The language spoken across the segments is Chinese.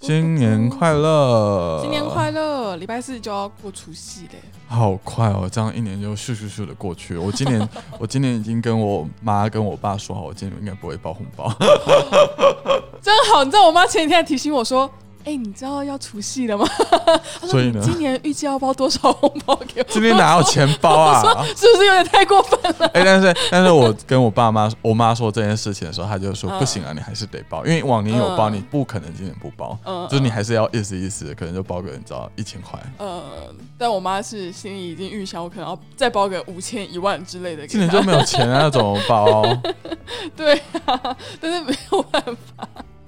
新年快乐！新年快乐！礼拜四就要过除夕嘞，好快哦，这样一年就咻咻咻的过去了。我今年，我今年已经跟我妈跟我爸说好，我今年应该不会包红包。真好，你知道我妈前几天还提醒我说。哎，你知道要除夕了吗？所以呢，今年预计要包多少红包给我？今天哪有钱包啊？是不是有点太过分了？哎，但是但是我跟我爸妈、我妈说这件事情的时候，她就说不行啊，你还是得包，因为往年有包，你不可能今年不包，就是你还是要意思意思，可能就包个你知道一千块。嗯，但我妈是心里已经预想，我可能要再包个五千、一万之类的。今年就没有钱啊，怎么包？对啊，但是没有办法。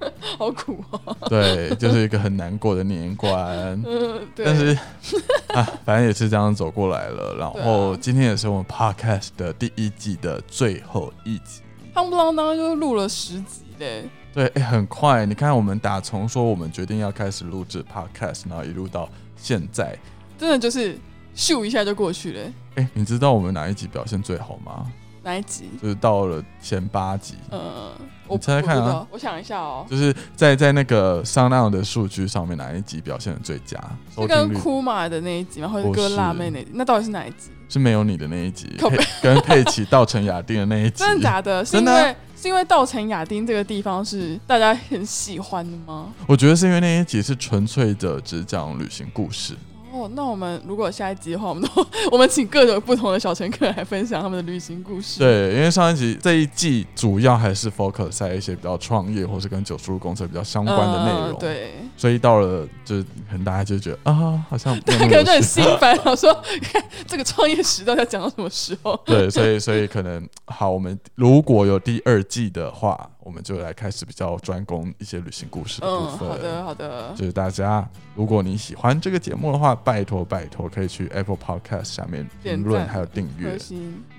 好苦啊！对，就是一个很难过的年关。嗯，对。但是 啊，反正也是这样走过来了。然后今天也是我们 podcast 的第一季的最后一集。夯不啷当就录了十集嘞。对，哎，很快。你看，我们打从说我们决定要开始录制 podcast，然后一路到现在，真的就是咻一下就过去了。哎，你知道我们哪一集表现最好吗？哪一集？就是到了前八集。嗯。我猜猜看啊！我想一下哦，就是在在那个商量的数据上面，哪一集表现的最佳？是跟哭马的那一集吗？或者跟辣妹那集？那到底是哪一集？是没有你的那一集，跟佩奇稻城亚丁的那一集。真的假的？是因为是因为稻城亚丁这个地方是大家很喜欢的吗？我觉得是因为那一集是纯粹的只讲旅行故事。哦，那我们如果下一集的话，我们都我们请各种不同的小乘客来分享他们的旅行故事。对，因为上一集这一季主要还是 focus 在一些比较创业或是跟九叔公车比较相关的内容。对，所以到了就可能大家就觉得啊，好像对，可能就很心烦，我说看这个创业时代要讲到什么时候？对，所以所以可能好，我们如果有第二季的话。我们就来开始比较专攻一些旅行故事的部分。好的，好的。就是大家，如果你喜欢这个节目的话，拜托拜托，可以去 Apple Podcast 下面评论还有订阅。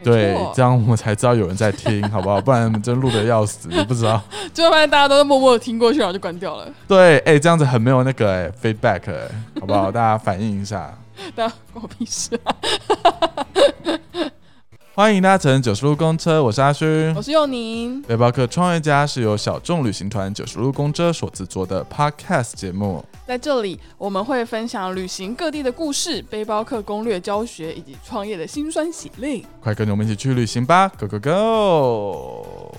对，这样我们才知道有人在听，好不好？不然真录的要死，你不知道。就发现大家都默默的听过去，然后就关掉了。对，哎，这样子很没有那个哎 feedback，哎，好不好？大家反映一下。大家关我屁事啊！欢迎搭乘九十路公车，我是阿勋，我是佑宁。背包客创业家是由小众旅行团九十路公车所制作的 Podcast 节目，在这里我们会分享旅行各地的故事、背包客攻略教学以及创业的辛酸血泪。快跟着我们一起去旅行吧，Go Go Go！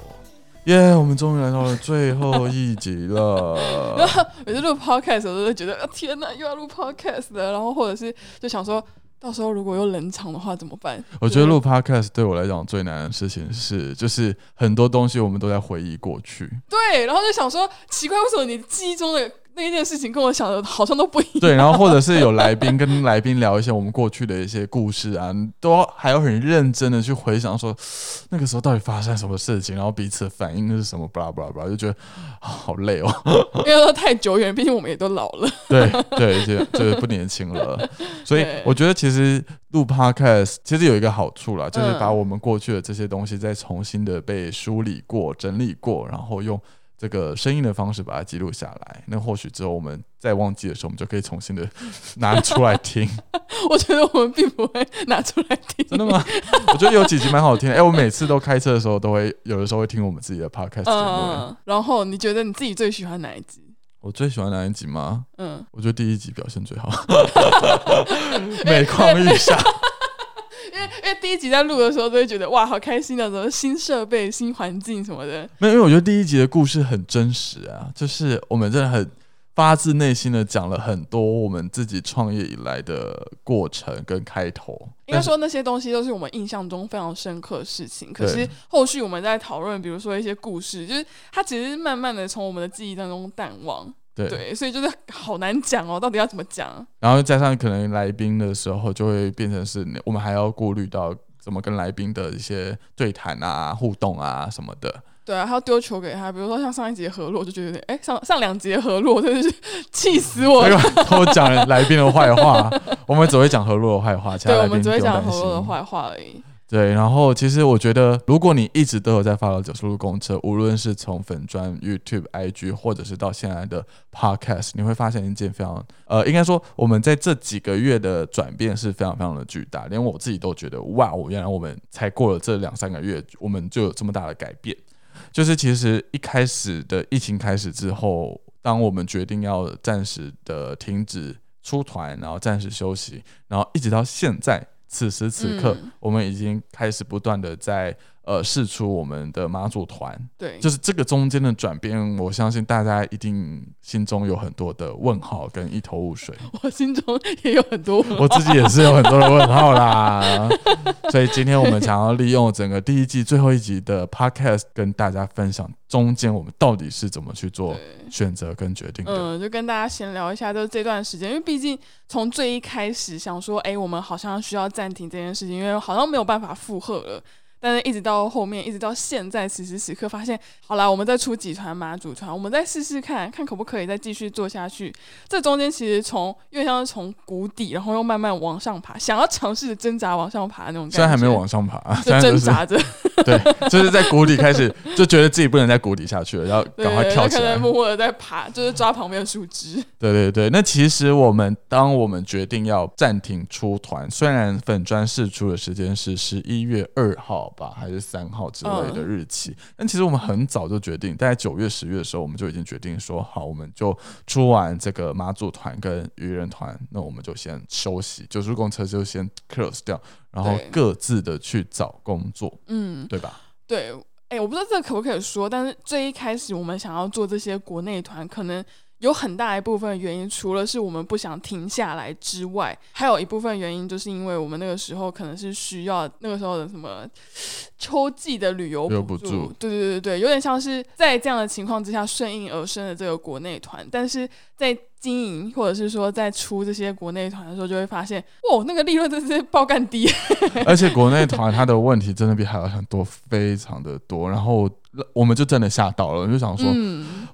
耶，我们终于来到了最后一集了。每次录 Podcast 我都会觉得，天哪，又要录 Podcast 了，然后或者是就想说。到时候如果又冷场的话怎么办？我觉得录 podcast 对我来讲最难的事情是，就是很多东西我们都在回忆过去。对，然后就想说，奇怪，为什么你记忆中的？那一件事情跟我想的好像都不一样。对，然后或者是有来宾跟来宾聊一些我们过去的一些故事啊，都还要很认真的去回想说那个时候到底发生什么事情，然后彼此反应是什么，巴拉巴拉巴拉，就觉得好累哦。因为说太久远，毕竟我们也都老了。对对，就就是不年轻了。所以我觉得其实录 podcast 其实有一个好处啦，就是把我们过去的这些东西再重新的被梳理过、整理过，然后用。这个声音的方式把它记录下来，那或许之后我们再忘记的时候，我们就可以重新的拿出来听。我觉得我们并不会拿出来听，真的吗？我觉得有几集蛮好听。哎，我每次都开车的时候都会有的时候会听我们自己的 podcast 节目。然后你觉得你自己最喜欢哪一集？我最喜欢哪一集吗？嗯，我觉得第一集表现最好，每况愈下。因为第一集在录的时候都会觉得哇好开心啊，什么新设备、新环境什么的。没有，因为我觉得第一集的故事很真实啊，就是我们真的很发自内心的讲了很多我们自己创业以来的过程跟开头。应该说那些东西都是我们印象中非常深刻的事情。可是后续我们在讨论，比如说一些故事，就是它其实慢慢的从我们的记忆当中淡忘。对，所以就是好难讲哦，到底要怎么讲？然后加上可能来宾的时候，就会变成是我们还要顾虑到怎么跟来宾的一些对谈啊、互动啊什么的。对啊，还要丢球给他，比如说像上一节合落，就觉得有点哎，上上两节合落真的是气死我了。都讲来宾的坏话，我们只会讲合落的坏话，对，我们只会讲合落的坏话而已。对，然后其实我觉得，如果你一直都有在发到九十路公车，无论是从粉砖、YouTube、IG，或者是到现在的 Podcast，你会发现一件非常呃，应该说我们在这几个月的转变是非常非常的巨大，连我自己都觉得哇，我原来我们才过了这两三个月，我们就有这么大的改变。就是其实一开始的疫情开始之后。当我们决定要暂时的停止出团，然后暂时休息，然后一直到现在此时此刻，我们已经开始不断的在。呃，试出我们的马祖团，对，就是这个中间的转变，我相信大家一定心中有很多的问号跟一头雾水。我心中也有很多，我自己也是有很多的问号啦。所以今天我们想要利用整个第一季最后一集的 podcast，跟大家分享中间我们到底是怎么去做选择跟决定的。嗯，就跟大家闲聊一下，就是这段时间，因为毕竟从最一开始想说，哎，我们好像需要暂停这件事情，因为好像没有办法负荷了。但是，一直到后面，一直到现在，此时此刻，发现好了，我们再出几团马祖团，我们再试试看看可不可以再继续做下去。这中间其实从因为像是从谷底，然后又慢慢往上爬，想要尝试挣扎往上爬那种感觉。虽然还没有往上爬，就挣扎着。对，就是在谷底开始就觉得自己不能再谷底下去了，要赶快跳起来。默默的在爬，就是抓旁边的树枝。对对对，那其实我们当我们决定要暂停出团，虽然粉砖试出的时间是十一月二号吧，还是三号之类的日期，但其实我们很早就决定，在九月、十月的时候，我们就已经决定说，好，我们就出完这个妈祖团跟愚人团，那我们就先休息，九叔公车就先 close 掉，然后各自的去找工作，嗯，对吧？对，哎，我不知道这可不可以说，但是最一开始我们想要做这些国内团，可能。有很大一部分原因，除了是我们不想停下来之外，还有一部分原因，就是因为我们那个时候可能是需要那个时候的什么秋季的旅游补助，对对对对有点像是在这样的情况之下顺应而生的这个国内团，但是在经营或者是说在出这些国内团的时候，就会发现，哇，那个利润真是爆干低，而且国内团它的问题真的比海外团多，非常的多，然后。我们就真的吓到了，就想说，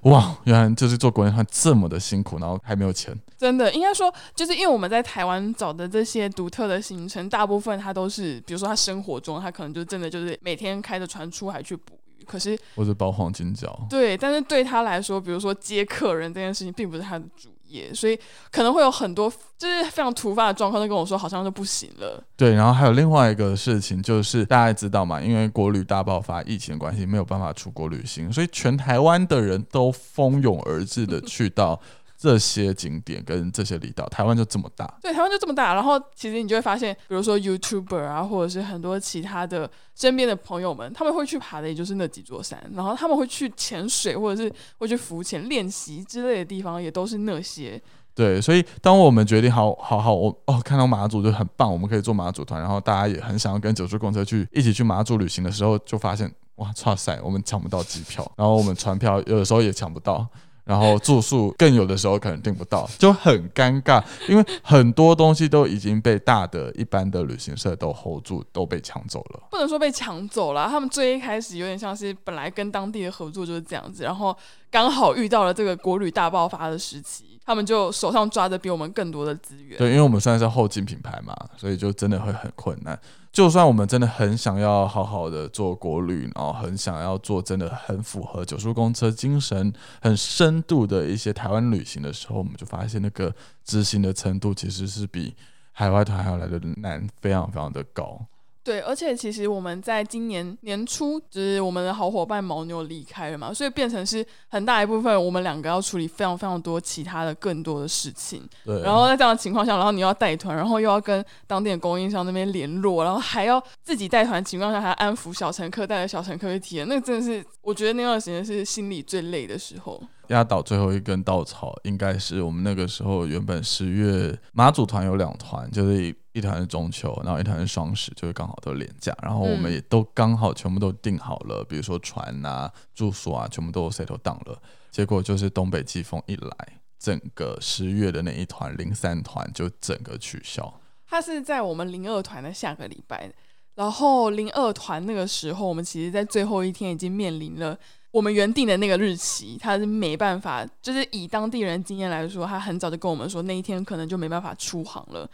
哇，原来就是做国内团这么的辛苦，然后还没有钱。真的，应该说，就是因为我们在台湾找的这些独特的行程，大部分他都是，比如说他生活中，他可能就真的就是每天开着船出海去捕鱼。可是，或者包黄金角。对，但是对他来说，比如说接客人这件事情，并不是他的主。也，所以可能会有很多就是非常突发的状况，都跟我说好像就不行了。对，然后还有另外一个事情，就是大家知道嘛，因为国旅大爆发，疫情的关系，没有办法出国旅行，所以全台湾的人都蜂拥而至的 去到。这些景点跟这些离岛，台湾就这么大。对，台湾就这么大。然后其实你就会发现，比如说 YouTuber 啊，或者是很多其他的身边的朋友们，他们会去爬的也就是那几座山，然后他们会去潜水或者是会去浮潜练习之类的地方，也都是那些。对，所以当我们决定好好好，我哦看到马祖就很棒，我们可以做马祖团，然后大家也很想要跟九叔公车去一起去马祖旅行的时候，就发现哇，哇塞，我们抢不到机票，然后我们船票有的时候也抢不到。然后住宿更有的时候可能订不到，就很尴尬，因为很多东西都已经被大的一般的旅行社都 hold 住，都被抢走了。不能说被抢走了，他们最一开始有点像是本来跟当地的合作就是这样子，然后刚好遇到了这个国旅大爆发的时期，他们就手上抓着比我们更多的资源。对，因为我们算是后进品牌嘛，所以就真的会很困难。就算我们真的很想要好好的做国旅，然后很想要做真的很符合九叔公车精神、很深度的一些台湾旅行的时候，我们就发现那个执行的程度其实是比海外团还要来的难，非常非常的高。对，而且其实我们在今年年初，就是我们的好伙伴牦牛离开了嘛，所以变成是很大一部分，我们两个要处理非常非常多其他的更多的事情。对。然后在这样的情况下，然后你要带团，然后又要跟当地的供应商那边联络，然后还要自己带团情况下还要安抚小乘客，带着小乘客去体验，那真的是我觉得那段时间是心里最累的时候。压倒最后一根稻草，应该是我们那个时候原本十月马祖团有两团，就是一一团是中秋，然后一团是双十，就是刚好都廉价，然后我们也都刚好全部都订好了，比如说船啊、住宿啊，全部都 set 档了。结果就是东北季风一来，整个十月的那一团零三团就整个取消。它是在我们零二团的下个礼拜，然后零二团那个时候，我们其实在最后一天已经面临了。我们原定的那个日期，他是没办法，就是以当地人经验来说，他很早就跟我们说，那一天可能就没办法出航了。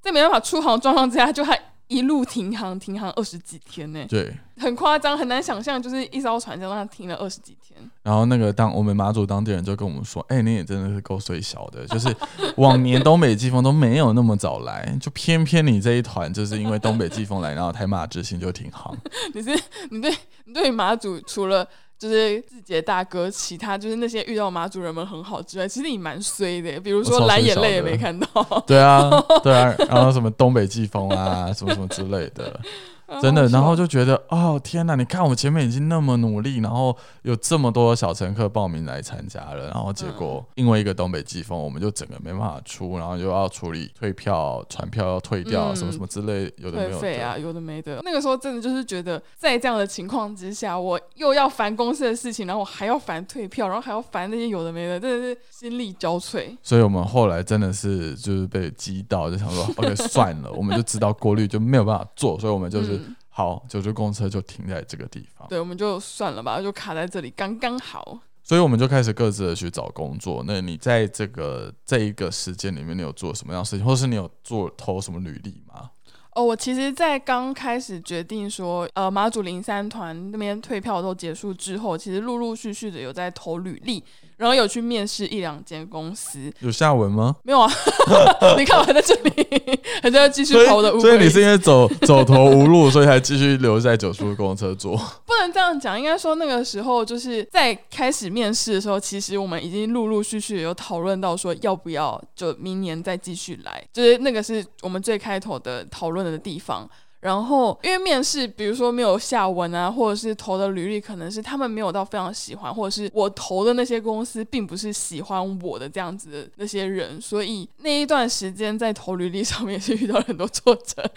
在没办法出航状况之下，就还一路停航，停航二十几天呢。对，很夸张，很难想象，就是一艘船就让它停了二十几天。然后那个当我们马祖当地人就跟我们说，哎，你也真的是够衰小的，就是往年东北季风都没有那么早来，就偏偏你这一团就是因为东北季风来，然后台马之星就停航。你是你对你对马祖除了。就是自己的大哥，其他就是那些遇到马主人们很好之外，其实你蛮衰的，比如说蓝眼泪也没看到。对啊，对啊，然后什么东北季风啊，什么什么之类的。真的，然后就觉得哦天哪！你看我们前面已经那么努力，然后有这么多小乘客报名来参加了，然后结果因为一个东北季风，我们就整个没办法出，然后又要处理退票、船票要退掉，什么什么之类，有的没有费啊，有的没的。那个时候真的就是觉得，在这样的情况之下，我又要烦公司的事情，然后我还要烦退票，然后还要烦那些有的没的，真的是心力交瘁。所以我们后来真的是就是被激到，就想说 OK 算了，我们就知道过滤就没有办法做，所以我们就是。好，九州公车就停在这个地方。对，我们就算了吧，就卡在这里，刚刚好。所以我们就开始各自的去找工作。那你在这个这一个时间里面，你有做什么样的事情，或是你有做投什么履历吗？哦，我其实，在刚开始决定说，呃，马祖零三团那边退票都结束之后，其实陆陆续续的有在投履历。然后有去面试一两间公司，有下文吗？没有啊，你看我还在这里，还在继续跑我的。所以你是因为走 走投无路，所以才继续留在九叔公车做？不能这样讲，应该说那个时候就是在开始面试的时候，其实我们已经陆陆续续有讨论到说要不要就明年再继续来，就是那个是我们最开头的讨论的地方。然后，因为面试，比如说没有下文啊，或者是投的履历，可能是他们没有到非常喜欢，或者是我投的那些公司并不是喜欢我的这样子的那些人，所以那一段时间在投履历上面是遇到了很多挫折。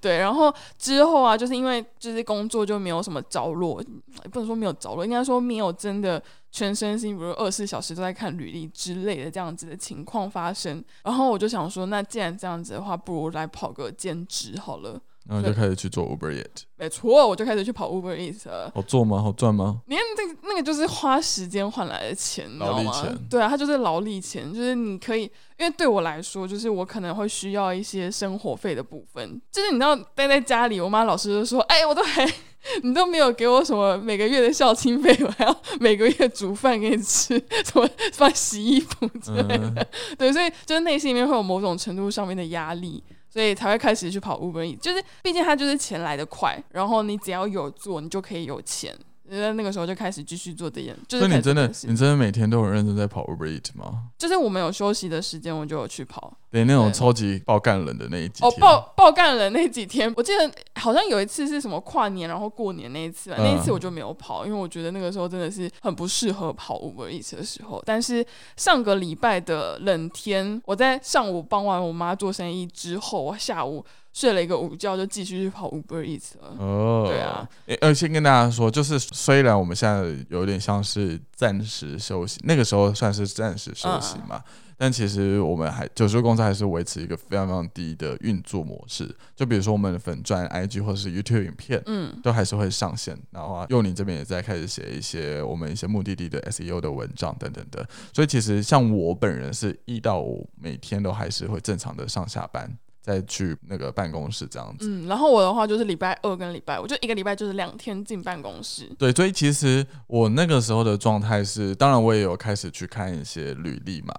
对，然后之后啊，就是因为就是工作就没有什么着落，不能说没有着落，应该说没有真的。全身心，比如二十四小时都在看履历之类的这样子的情况发生，然后我就想说，那既然这样子的话，不如来跑个兼职好了。然后就开始去做 Uber Eat。没错，我就开始去跑 Uber Eat 了。好做吗？好赚吗？你看，这个那个就是花时间换来的钱，你知道吗？对啊，它就是劳力钱，就是你可以，因为对我来说，就是我可能会需要一些生活费的部分。就是你知道，待在家里，我妈老是就说：“哎，我都还。”你都没有给我什么每个月的校清费，我还要每个月煮饭给你吃，什么帮洗衣服之类的。对，所以就是内心里面会有某种程度上面的压力，所以才会开始去跑 Uber。就是毕竟它就是钱来的快，然后你只要有做，你就可以有钱。在那个时候就开始继续做这件，就是你真的，你真的每天都很认真在跑 Uber Eat 吗？就是我们有休息的时间，我就有去跑。对，那种超级爆干冷的那一几哦，爆爆干冷那几天，我记得好像有一次是什么跨年，然后过年那一次，那一次我就没有跑，因为我觉得那个时候真的是很不适合跑 Uber Eat 的时候。但是上个礼拜的冷天，我在上午帮完我妈做生意之后，我下午。睡了一个午觉，就继续去跑 Uber Eats 了。哦，对啊。呃，先跟大家说，就是虽然我们现在有点像是暂时休息，那个时候算是暂时休息嘛，但其实我们还九州公司还是维持一个非常非常低的运作模式。就比如说我们的粉钻 IG 或者是 YouTube 影片，嗯，都还是会上线。然后啊，佑宁这边也在开始写一些我们一些目的地的 SEO 的文章等等的。所以其实像我本人是一到五每天都还是会正常的上下班。再去那个办公室这样子，嗯，然后我的话就是礼拜二跟礼拜五，就一个礼拜就是两天进办公室。对，所以其实我那个时候的状态是，当然我也有开始去看一些履历嘛。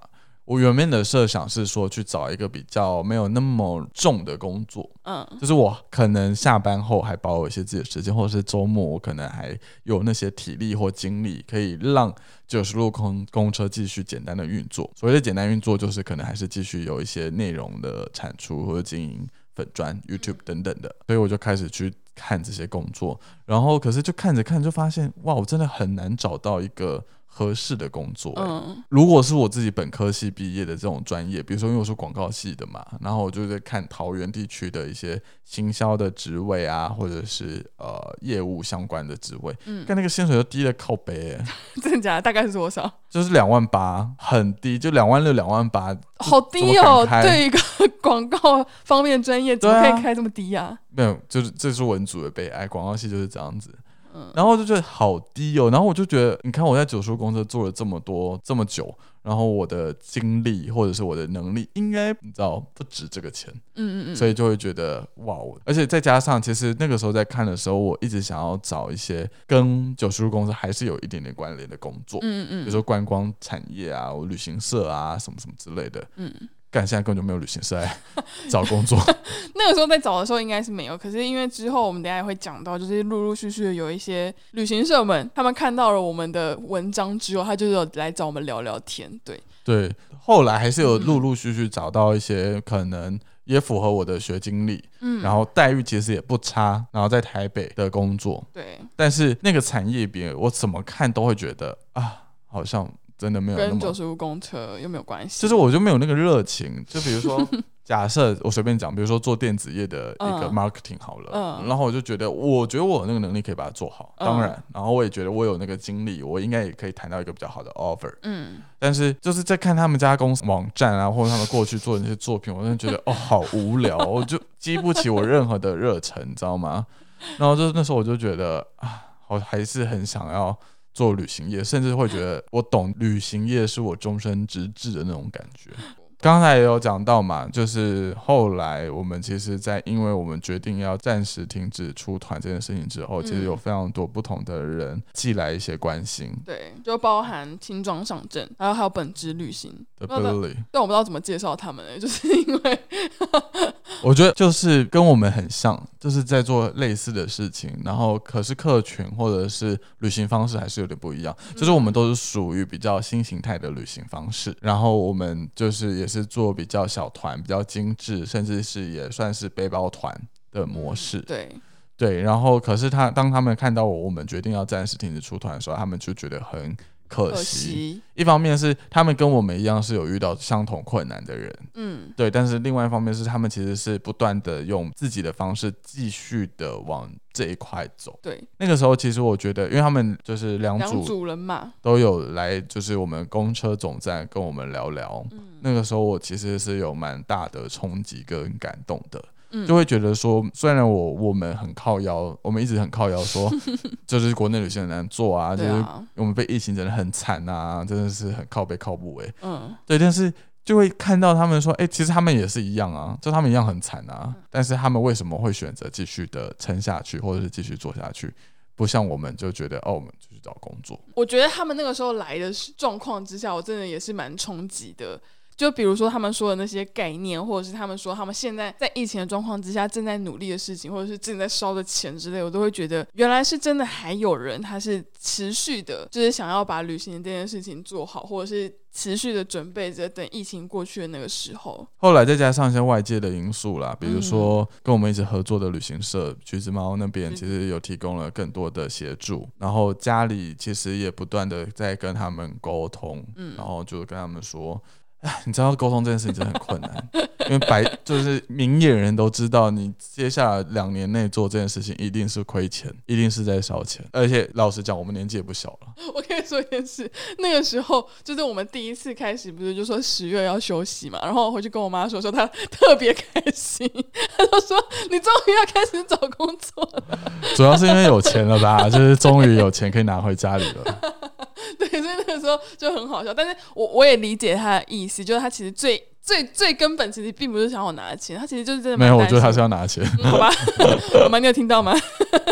我原本的设想是说去找一个比较没有那么重的工作，嗯，就是我可能下班后还保有一些自己的时间，或者是周末我可能还有那些体力或精力，可以让九十路空公车继续简单的运作。所谓的简单运作，就是可能还是继续有一些内容的产出或者经营粉砖、YouTube 等等的。所以我就开始去看这些工作，然后可是就看着看就发现，哇，我真的很难找到一个。合适的工作，嗯，如果是我自己本科系毕业的这种专业，比如说因为我是广告系的嘛，然后我就在看桃园地区的一些行销的职位啊，或者是呃业务相关的职位，嗯，但那个薪水就低的靠背，真的假的？大概是多少？就是两万八，很低，就两万六、两万八，好低哦！对一个广告方面专业，怎么可以开这么低呀？没有，就是这是文组的悲哀，广告系就是这样子。然后就觉得好低哦，然后我就觉得，你看我在九叔公司做了这么多这么久，然后我的精力或者是我的能力，应该你知道不值这个钱，嗯嗯嗯，所以就会觉得哇，而且再加上其实那个时候在看的时候，我一直想要找一些跟九叔公司还是有一点点关联的工作，嗯嗯，比如说观光产业啊，旅行社啊，什么什么之类的，嗯。干现在根本就没有旅行社来 找工作。那个时候在找的时候应该是没有，可是因为之后我们等下也会讲到，就是陆陆续续的有一些旅行社们，他们看到了我们的文章之后，他就有来找我们聊聊天。对对，后来还是有陆陆续续找到一些可能也符合我的学经历，嗯，然后待遇其实也不差，然后在台北的工作。对，但是那个产业别我怎么看都会觉得啊，好像。真的没有跟九十五公车又没有关系，就是我就没有那个热情。就比如说，假设我随便讲，比如说做电子业的一个 marketing 好了，然后我就觉得，我觉得我有那个能力可以把它做好。当然，然后我也觉得我有那个精力，我应该也可以谈到一个比较好的 offer。嗯，但是就是在看他们家公司网站啊，或者他们过去做的那些作品，我真的觉得 哦，好无聊，我就激不起我任何的热忱，你知道吗？然后就那时候我就觉得啊，我还是很想要。做旅行业，甚至会觉得我懂旅行业是我终身直至的那种感觉。刚才也有讲到嘛，就是后来我们其实，在因为我们决定要暂时停止出团这件事情之后，其实有非常多不同的人寄来一些关心。对，就包含轻装上阵，然后还有本职旅行的 Billy，但我不知道怎么介绍他们，就是 因为。我觉得就是跟我们很像，就是在做类似的事情，然后可是客群或者是旅行方式还是有点不一样。就是我们都是属于比较新形态的旅行方式，然后我们就是也是做比较小团、比较精致，甚至是也算是背包团的模式。对对，然后可是他当他们看到我我们决定要暂时停止出团的时候，他们就觉得很。可惜，一方面是他们跟我们一样是有遇到相同困难的人，嗯，对。但是另外一方面是他们其实是不断的用自己的方式继续的往这一块走。对，那个时候其实我觉得，因为他们就是两组人嘛，都有来，就是我们公车总站跟我们聊聊。嗯，那个时候我其实是有蛮大的冲击跟感动的。就会觉得说，虽然我我们很靠腰，我们一直很靠腰，说 就是国内旅行很难做啊，就是我们被疫情真的很惨啊，真的是很靠背靠不哎，嗯，对，但是就会看到他们说，哎，其实他们也是一样啊，就他们一样很惨啊，但是他们为什么会选择继续的撑下去，或者是继续做下去？不像我们就觉得，哦，我们就去找工作。我觉得他们那个时候来的状况之下，我真的也是蛮冲击的。就比如说他们说的那些概念，或者是他们说他们现在在疫情的状况之下正在努力的事情，或者是正在烧的钱之类，我都会觉得原来是真的还有人他是持续的，就是想要把旅行这件事情做好，或者是持续的准备着等疫情过去的那个时候。后来再加上一些外界的因素啦，比如说跟我们一起合作的旅行社橘子猫那边其实有提供了更多的协助，然后家里其实也不断的在跟他们沟通，嗯，然后就跟他们说。你知道沟通这件事情真的很困难，因为白就是明眼人都知道，你接下来两年内做这件事情一定是亏钱，一定是在烧钱。而且老实讲，我们年纪也不小了。我跟你说一件事，那个时候就是我们第一次开始，不是就说十月要休息嘛，然后我回去跟我妈说，说她特别开心，她就说你终于要开始找工作了。主要是因为有钱了吧，就是终于有钱可以拿回家里了。对，所以那个时候就很好笑，但是我我也理解他的意思，就是他其实最最最根本，其实并不是想我拿钱，他其实就是真的没有，我觉得他是要拿钱，好吧？好吗？你有听到吗？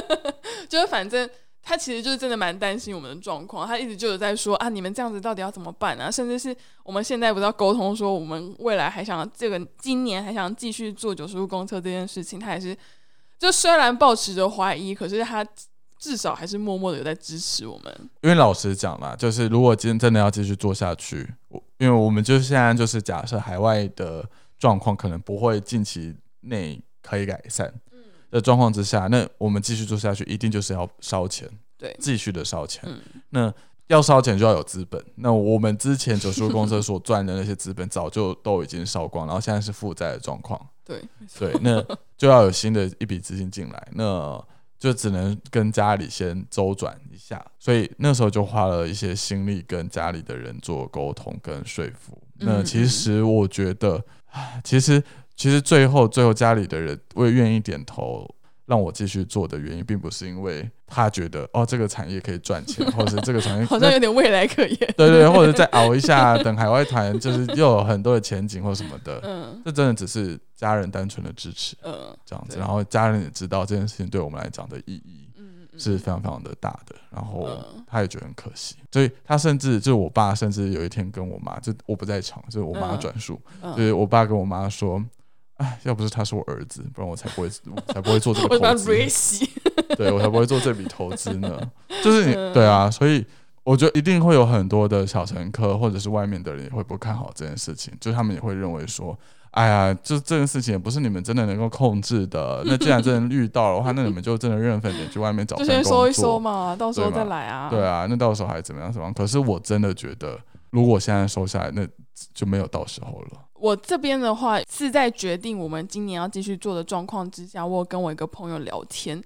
就是反正他其实就是真的蛮担心我们的状况，他一直就有在说啊，你们这样子到底要怎么办啊？甚至是我们现在不是要沟通说，我们未来还想这个今年还想继续做九十路公车这件事情，他也是就虽然保持着怀疑，可是他。至少还是默默的有在支持我们。因为老实讲啦，就是如果今天真的要继续做下去，我因为我们就是现在就是假设海外的状况可能不会近期内可以改善的状况之下，那我们继续做下去一定就是要烧钱，对，继续的烧钱。那要烧钱就要有资本。那我们之前九叔公司所赚的那些资本早就都已经烧光，然后现在是负债的状况。对，对，那就要有新的一笔资金进来。那就只能跟家里先周转一下，所以那时候就花了一些心力跟家里的人做沟通跟说服。那其实我觉得，其实其实最后最后家里的人会愿意点头让我继续做的原因，并不是因为他觉得哦这个产业可以赚钱，或者是这个产业 好像有点未来可言，对对，或者再熬一下，等海外团就是又有很多的前景或什么的。嗯，这真的只是。家人单纯的支持，嗯，这样子，然后家人也知道这件事情对我们来讲的意义，嗯是非常非常的大的，然后他也觉得很可惜，所以他甚至就是我爸，甚至有一天跟我妈，就我不在场，就是我妈转述，就是我爸跟我妈说：“哎，要不是他是我儿子，不然我才不会才不会做这个 投资，对我才不会做这笔投资呢。”就是你对啊，所以我觉得一定会有很多的小乘客或者是外面的人也会不看好这件事情，就他们也会认为说。哎呀，就这件事情也不是你们真的能够控制的。那既然真的遇到了的话，那你们就真的认份点，去外面找份工作。就先收一收嘛，到时候再来啊。对啊，那到时候还怎么样？什么？可是我真的觉得，如果现在收下来，那就没有到时候了。我这边的话是在决定我们今年要继续做的状况之下，我跟我一个朋友聊天。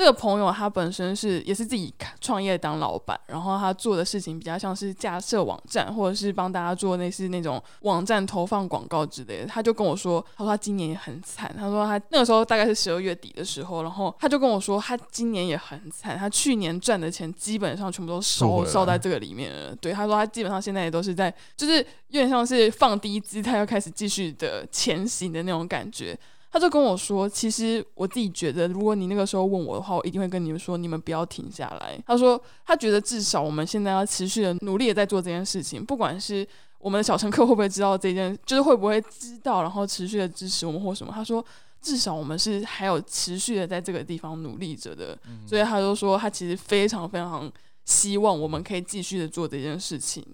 这个朋友他本身是也是自己创业当老板，然后他做的事情比较像是架设网站，或者是帮大家做类似那种网站投放广告之类的。他就跟我说，他说他今年也很惨。他说他那个时候大概是十二月底的时候，然后他就跟我说，他今年也很惨。他去年赚的钱基本上全部都烧烧在这个里面了。对，他说他基本上现在也都是在，就是有点像是放低姿态，要开始继续的前行的那种感觉。他就跟我说：“其实我自己觉得，如果你那个时候问我的话，我一定会跟你们说，你们不要停下来。”他说：“他觉得至少我们现在要持续的努力的在做这件事情，不管是我们的小乘客会不会知道这件，就是会不会知道，然后持续的支持我们或什么。”他说：“至少我们是还有持续的在这个地方努力着的。”所以他就说他其实非常非常希望我们可以继续的做这件事情。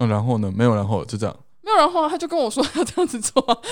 嗯，然后呢？没有然后，就这样。没有然后，他就跟我说要这样子做。啊。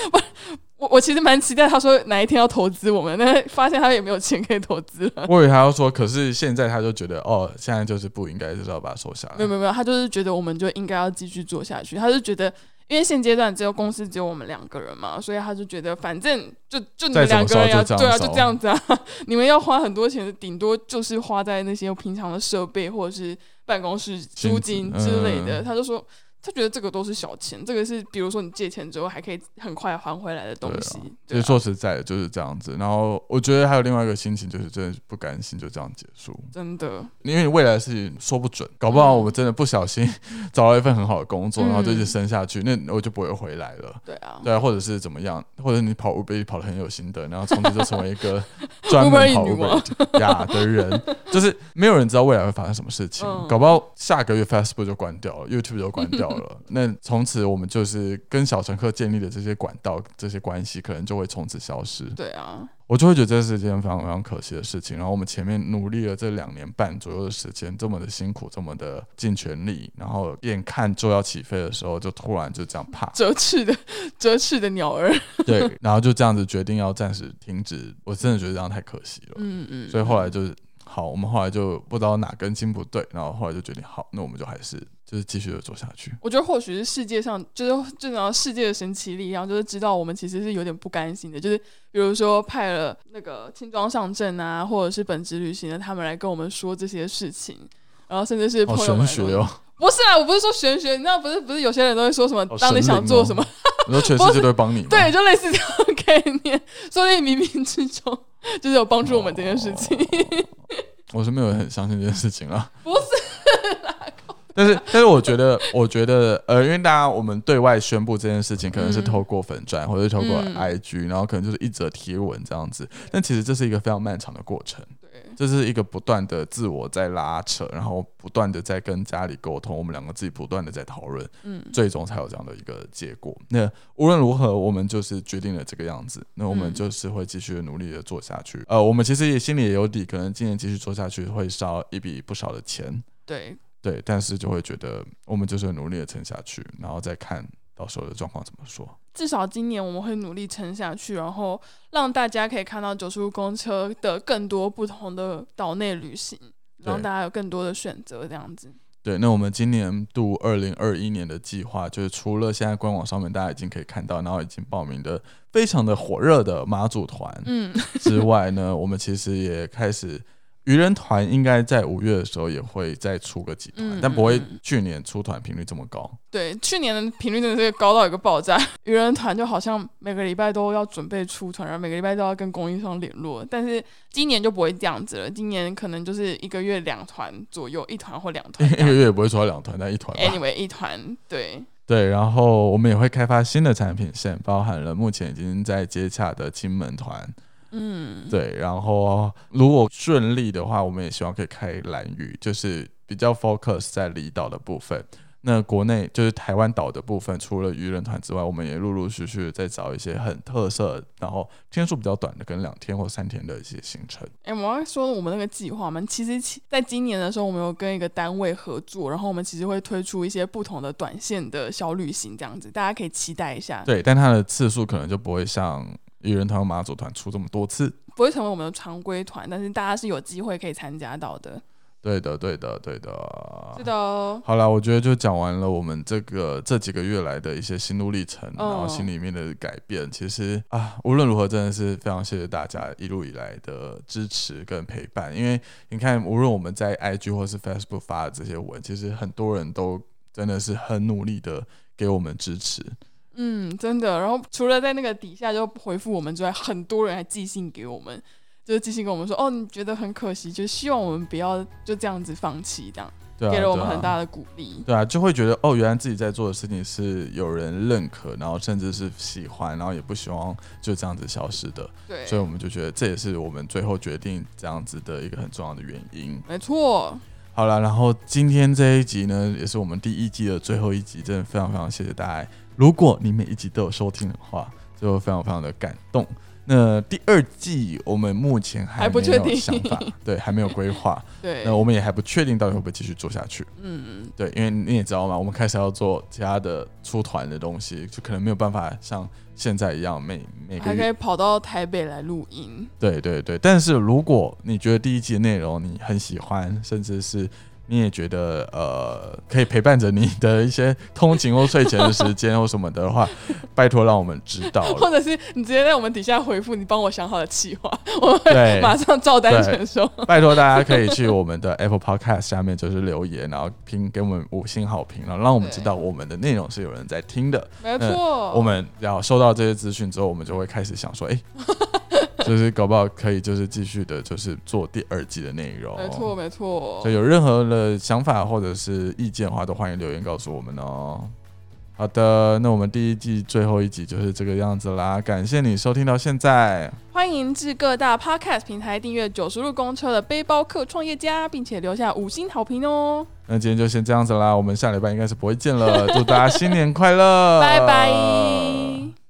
我我其实蛮期待他说哪一天要投资我们，但是发现他也没有钱可以投资了。我以为他要说，可是现在他就觉得哦，现在就是不应该就是要把它收下来。没有没有没有，他就是觉得我们就应该要继续做下去。他就觉得，因为现阶段只有公司只有我们两个人嘛，所以他就觉得反正就就你们两个人要对啊，就这样子啊。你们要花很多钱，顶多就是花在那些平常的设备或者是办公室租金之类的。他就说。他觉得这个都是小钱，这个是比如说你借钱之后还可以很快还回来的东西。其实说实在的，就是这样子。然后我觉得还有另外一个心情，就是真的不甘心就这样结束。真的，因为你未来的事情说不准，搞不好我们真的不小心 找到一份很好的工作，然后就一直升下去，那我就不会回来了。对啊，对啊，或者是怎么样，或者你跑 Uber 跑的很有心得，然后从此就成为一个 专门跑 Uber 呀的人，就是没有人知道未来会发生什么事情，搞不好下个月 Facebook 就关掉了，YouTube 就关掉了。那从此我们就是跟小乘客建立的这些管道、这些关系，可能就会从此消失。对啊，我就会觉得这是一件非常非常可惜的事情。然后我们前面努力了这两年半左右的时间，这么的辛苦，这么的尽全力，然后眼看就要起飞的时候，就突然就这样啪，折翅的 折翅的鸟儿。对，然后就这样子决定要暂时停止。我真的觉得这样太可惜了。嗯嗯。所以后来就是好，我们后来就不知道哪根筋不对，然后后来就决定好，那我们就还是。就是继续的做下去。我觉得或许是世界上，就是这种世界的神奇力量，就是知道我们其实是有点不甘心的。就是比如说派了那个轻装上阵啊，或者是本职旅行的他们来跟我们说这些事情，然后甚至是朋友玄学哦，不是啊，我不是说玄学，你知道不是不是有些人都会说什么，当你想做什么，你说全世界都会帮你，对，就类似这种概念，所以冥冥之中 就是有帮助我们这件事情。我是没有很相信这件事情啊，不是。但是，但是，我觉得，我觉得，呃，因为大家我们对外宣布这件事情，可能是透过粉钻或者是透过 IG，然后可能就是一则贴文这样子。但其实这是一个非常漫长的过程，对，这是一个不断的自我在拉扯，然后不断的在跟家里沟通，我们两个自己不断的在讨论，嗯，最终才有这样的一个结果。那无论如何，我们就是决定了这个样子，那我们就是会继续努力的做下去。呃，我们其实也心里也有底，可能今年继续做下去会烧一笔不少的钱，对。对，但是就会觉得我们就是努力的撑下去，然后再看到时候的状况怎么说。至少今年我们会努力撑下去，然后让大家可以看到九十五公车的更多不同的岛内旅行，让大家有更多的选择，这样子。对，那我们今年度二零二一年的计划，就是除了现在官网上面大家已经可以看到，然后已经报名的非常的火热的马祖团，嗯，之外呢，我们其实也开始。愚人团应该在五月的时候也会再出个几团，但不会去年出团频率这么高。对，去年的频率真的是高到一个爆炸。愚人团就好像每个礼拜都要准备出团，然后每个礼拜都要跟供应商联络。但是今年就不会这样子了，今年可能就是一个月两团左右，一团或两团。一个月也不会出两团，但一团。Anyway，一团对对，然后我们也会开发新的产品线，包含了目前已经在接洽的金门团。嗯，对。然后如果顺利的话，我们也希望可以开蓝屿，就是比较 focus 在离岛的部分。那国内就是台湾岛的部分，除了渔人团之外，我们也陆陆续续在找一些很特色，然后天数比较短的，跟两天或三天的一些行程。哎，我们说我们那个计划嘛，其实在今年的时候，我们有跟一个单位合作，然后我们其实会推出一些不同的短线的小旅行，这样子大家可以期待一下。对，但它的次数可能就不会像渔人团和马祖团出这么多次，不会成为我们的常规团，但是大家是有机会可以参加到的。对的，对的，对的，是的。好了，我觉得就讲完了我们这个这几个月来的一些心路历程，然后心里面的改变。其实啊，无论如何，真的是非常谢谢大家一路以来的支持跟陪伴。因为你看，无论我们在 IG 或是 Facebook 发的这些文，其实很多人都真的是很努力的给我们支持。嗯，真的。然后除了在那个底下就回复我们之外，很多人还寄信给我们。就是寄信跟我们说，哦，你觉得很可惜，就希望我们不要就这样子放弃，这样，给了我们很大的鼓励。对啊，就会觉得，哦，原来自己在做的事情是有人认可，然后甚至是喜欢，然后也不希望就这样子消失的。对，所以我们就觉得这也是我们最后决定这样子的一个很重要的原因。没错。好了，然后今天这一集呢，也是我们第一季的最后一集，真的非常非常谢谢大家。如果你每一集都有收听的话，就非常非常的感动。那第二季我们目前还不确定想法，对，还没有规划。对，那我们也还不确定到底会不会继续做下去。嗯嗯，对，因为你也知道嘛，我们开始要做其他的出团的东西，就可能没有办法像现在一样每每个还可以跑到台北来录音。对对对，但是如果你觉得第一季的内容你很喜欢，甚至是。你也觉得呃可以陪伴着你的一些通勤或睡前的时间或什么的话，拜托让我们知道，或者是你直接在我们底下回复你帮我想好的计划，我会马上照单全收。拜托大家可以去我们的 Apple Podcast 下面就是留言，然后评给我们五星好评，然后让我们知道我们的内容是有人在听的。没错，我们要收到这些资讯之后，我们就会开始想说，哎。就是搞不好可以，就是继续的，就是做第二季的内容。没错，没错。所以有任何的想法或者是意见的话，都欢迎留言告诉我们哦。好的，那我们第一季最后一集就是这个样子啦。感谢你收听到现在，欢迎至各大 podcast 平台订阅《九十路公车的背包客创业家》，并且留下五星好评哦。那今天就先这样子啦，我们下礼拜应该是不会见了。祝大家新年快乐，拜拜。